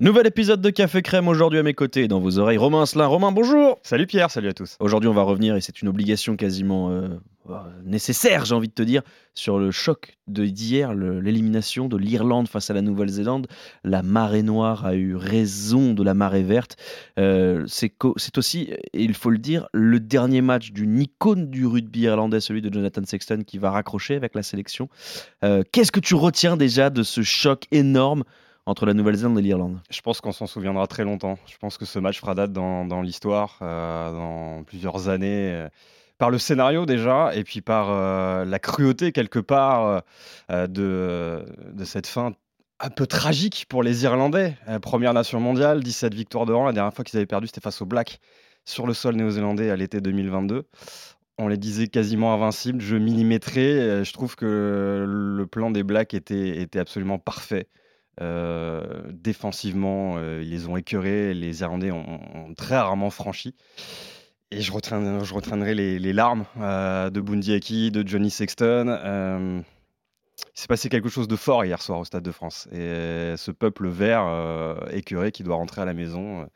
Nouvel épisode de Café Crème aujourd'hui à mes côtés, dans vos oreilles. Romain Asselin. Romain, bonjour Salut Pierre, salut à tous. Aujourd'hui, on va revenir, et c'est une obligation quasiment euh, nécessaire, j'ai envie de te dire, sur le choc d'hier, l'élimination de l'Irlande face à la Nouvelle-Zélande. La marée noire a eu raison de la marée verte. Euh, c'est aussi, il faut le dire, le dernier match d'une icône du rugby irlandais, celui de Jonathan Sexton, qui va raccrocher avec la sélection. Euh, qu'est-ce que tu retiens déjà de ce choc énorme entre la Nouvelle-Zélande et l'Irlande Je pense qu'on s'en souviendra très longtemps. Je pense que ce match fera date dans, l'histoire, euh, dans plusieurs années. Euh, par le scénario déjà, et puis par euh, la cruauté quelque part de, de cette fin un peu tragique pour les Irlandais. première nation mondiale, 17 victoires de rang. La dernière fois qu'ils avaient perdu, c'était face aux Blacks sur le sol néo-zélandais à l'été 2022 on les disait quasiment invincibles, je millimétrais. Je trouve que le plan des Blacks était, était absolument parfait. Euh, défensivement, euh, ils les ont écœurés. Les Irlandais ont, très rarement franchi. Et je, je retraînerai les, larmes euh, de Bundy de Johnny Sexton. il s'est passé quelque chose de fort hier soir au Stade de France. Et ce peuple vert écœuré qui doit rentrer à la maison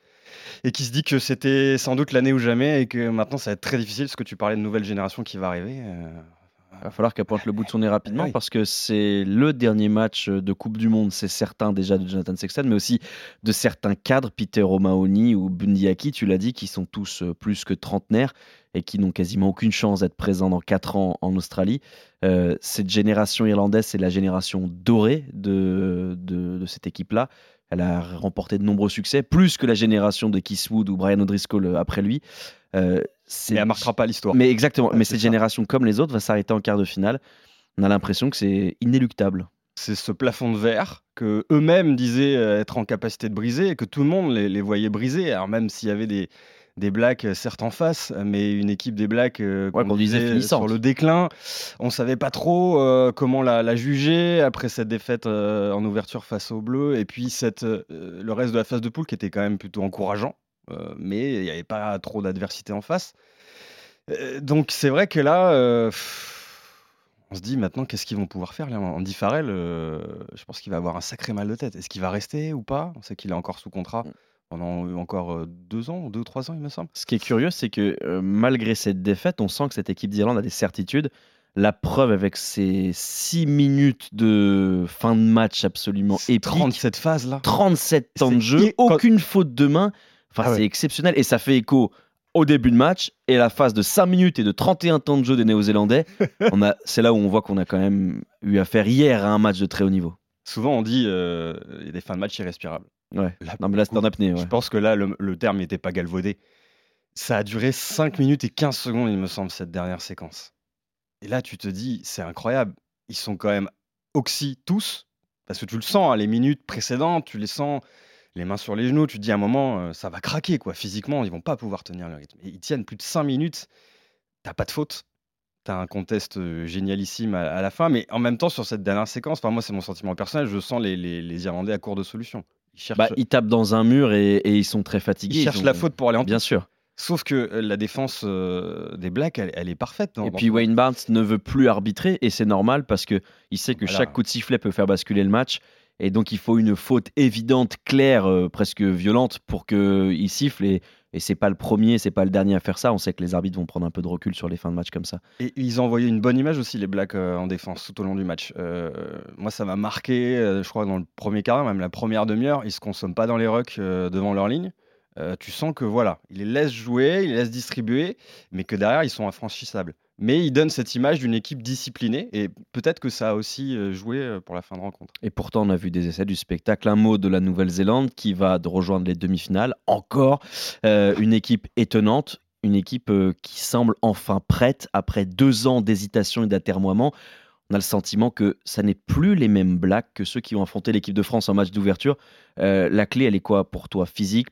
et qui se dit que c'était sans doute l'année ou jamais et que maintenant ça va être très difficile parce que tu parlais de nouvelle génération qui va arriver. Il va falloir qu'elle pointe le bout de son nez rapidement parce que c'est le dernier match de Coupe du Monde, c'est certain déjà de Jonathan Sexton, mais aussi de certains cadres, Peter O'Mahony ou Bundiaki, tu l'as dit, qui sont tous euh, plus que trentenaires et qui n'ont quasiment aucune chance d'être présents dans 4 ans en Australie. Euh, cette génération irlandaise, c'est la génération dorée de, de, cette équipe-là. Elle a remporté de nombreux succès, plus que la génération de Wood ou Brian O'Driscoll euh, après lui. Euh, mais elle marquera pas l'histoire. Mais exactement. mais cette génération, comme les autres, va s'arrêter en quart de finale. On a l'impression que c'est inéluctable. C'est ce plafond de verre que eux-mêmes disaient euh, être en capacité de briser et que tout le monde les, voyait briser. Alors même s'il y avait des, des Blacks euh, certes en face, mais une équipe des Blacks qu'on disait sur le déclin. On savait pas trop comment la, juger après cette défaite en ouverture face aux Bleus et puis cette, le reste de la phase de poule qui était quand même plutôt encourageant. Euh, mais il n'y avait pas trop d'adversité en face. Euh, donc c'est vrai que là, euh, on se dit maintenant qu'est-ce qu'ils vont pouvoir faire là? Andy Farrell, je pense qu'il va avoir un sacré mal de tête. Est-ce qu'il va rester ou pas? On sait qu'il est encore sous contrat mm. pendant encore deux ans, deux, trois ans, il me semble. Ce qui est curieux, c'est que malgré cette défaite, on sent que cette équipe d'Irlande a des certitudes. La preuve avec ces six minutes de fin de match absolument épique. 37 phases là. 37 temps de jeu, aucune faute de main. Enfin, ah c'est exceptionnel et ça fait écho au début de match et la phase de 5 minutes et de 31 temps de jeu des Néo-Zélandais. c'est là où on voit qu'on a quand même eu affaire hier à un match de très haut niveau. Souvent, on dit euh, il y a des fins de match irrespirables. Ouais. non, mais là, c'est en apnée. Je pense que là, le, terme n'était pas galvaudé. Ça a duré 5 minutes et 15 secondes, il me semble, cette dernière séquence. Et là, tu te dis, c'est incroyable. Ils sont quand même oxy tous, parce que tu le sens, hein, les minutes précédentes, tu les sens les mains sur les genoux, tu te dis à un moment, euh, ça va craquer, quoi. Physiquement, ils vont pas pouvoir tenir le rythme. Et ils tiennent plus de 5 minutes, t'as pas de faute. T'as un contest euh, génialissime à, la fin, mais en même temps, sur cette dernière séquence, enfin, moi, c'est mon sentiment personnel, je sens les, les, Irlandais à court de solutions. Ils, cherchent... bah, ils tapent dans un mur et, ils sont très fatigués. Ils cherchent la faute pour aller en Bien sûr. Sauf que euh, la défense des Blacks, elle, est parfaite. et puis Wayne Barnes ne veut plus arbitrer, et c'est normal parce que il sait que chaque coup de sifflet peut faire basculer le match. Et donc, il faut une faute évidente, claire, euh, presque violente pour qu'il siffle. Et, et c'est pas le premier, c'est pas le dernier à faire ça. On sait que les arbitres vont prendre un peu de recul sur les fins de match comme ça. Et ils ont envoyé une bonne image aussi, les Blacks, euh, en défense tout au long du match. Euh, moi, ça m'a marqué, je crois, dans le premier quart, même la première demi-heure. Ils se consomment pas dans les rucks devant leur ligne. Tu sens que voilà, ils les laissent jouer, ils les laissent distribuer, mais que derrière, ils sont infranchissables mais il donne cette image d'une équipe disciplinée et peut-être que ça a aussi euh, joué euh, pour la fin de rencontre. Et pourtant, on a vu des essais du spectacle. Un mot de la Nouvelle-Zélande qui va rejoindre les demi-finales. Encore euh, une équipe étonnante, une équipe qui semble enfin prête après deux ans d'hésitation et d'atermoiement. On a le sentiment que ça n'est plus les mêmes Blacks que ceux qui ont affronté l'équipe de France en match d'ouverture. la clé, elle est quoi pour toi Physique,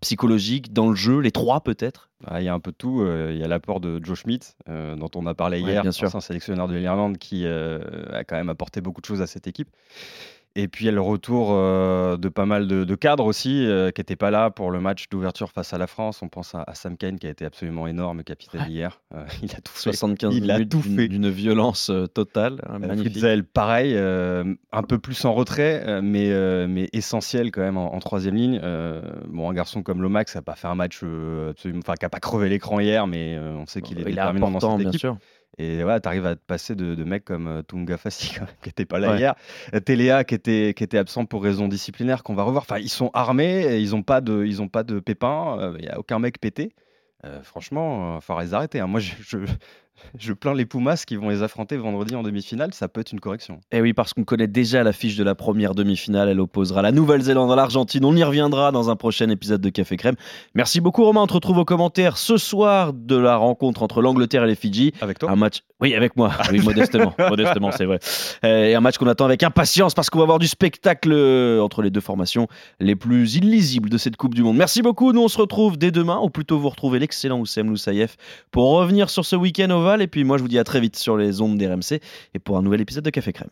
psychologique, dans le jeu, les trois peut-être? Ah, Il y a un peu de tout. Euh, il y a l'apport de Joe Schmidt, euh, dont on a parlé hier, bien sûr. un sélectionneur de l'Irlande qui euh, a quand même apporté beaucoup de choses à cette équipe. Et puis, il y a le retour de pas mal de, cadres aussi, qui n'étaient pas là pour le match d'ouverture face à la France. On pense à, Sam Kane, qui a été absolument énorme, capitaine hier. il a tout 75 il minutes d'une violence totale. Hein, magnifique. pareil, un peu plus en retrait, mais, mais essentiel quand même en, troisième ligne. bon, un garçon comme Lomax n'a pas fait un match absolument, enfin, qui n'a pas crevé l'écran hier, mais on sait qu'il est déterminant dans cette équipe. Bien sûr. Et voilà, tu arrives à te passer de, de mecs comme euh, Tunga Fassi, qui n'était pas là hier, euh, Téléa, qui était, qui était absent pour raison disciplinaire, qu'on va revoir. Enfin, ils sont armés, ils n'ont pas, de, ils ont pas de pépins, euh, il n'y a aucun mec pété. franchement, il faudra les arrêter. Hein. Moi, je, je plains les Pumas qui vont les affronter vendredi en demi-finale, ça peut être une correction. Et eh oui, parce qu'on connaît déjà l'affiche de la première demi-finale, elle opposera la Nouvelle-Zélande à l'Argentine. On y reviendra dans un prochain épisode de Café Crème. Merci beaucoup Romain, on te retrouve aux commentaires ce soir de la rencontre entre l'Angleterre et les Fidji. Avec toi Un match oui, avec moi. Oui, modestement, modestement, c'est vrai. Euh, et un match qu'on attend avec impatience parce qu'on va avoir du spectacle euh, entre les deux formations les plus illisibles de cette Coupe du Monde. Merci beaucoup. Nous, on se retrouve dès demain, ou plutôt vous retrouvez l'excellent Oussem Loussaïef pour revenir sur ce week-end Et puis moi, je vous dis à très vite sur les ondes d'RMC et pour un nouvel épisode de Café Crème.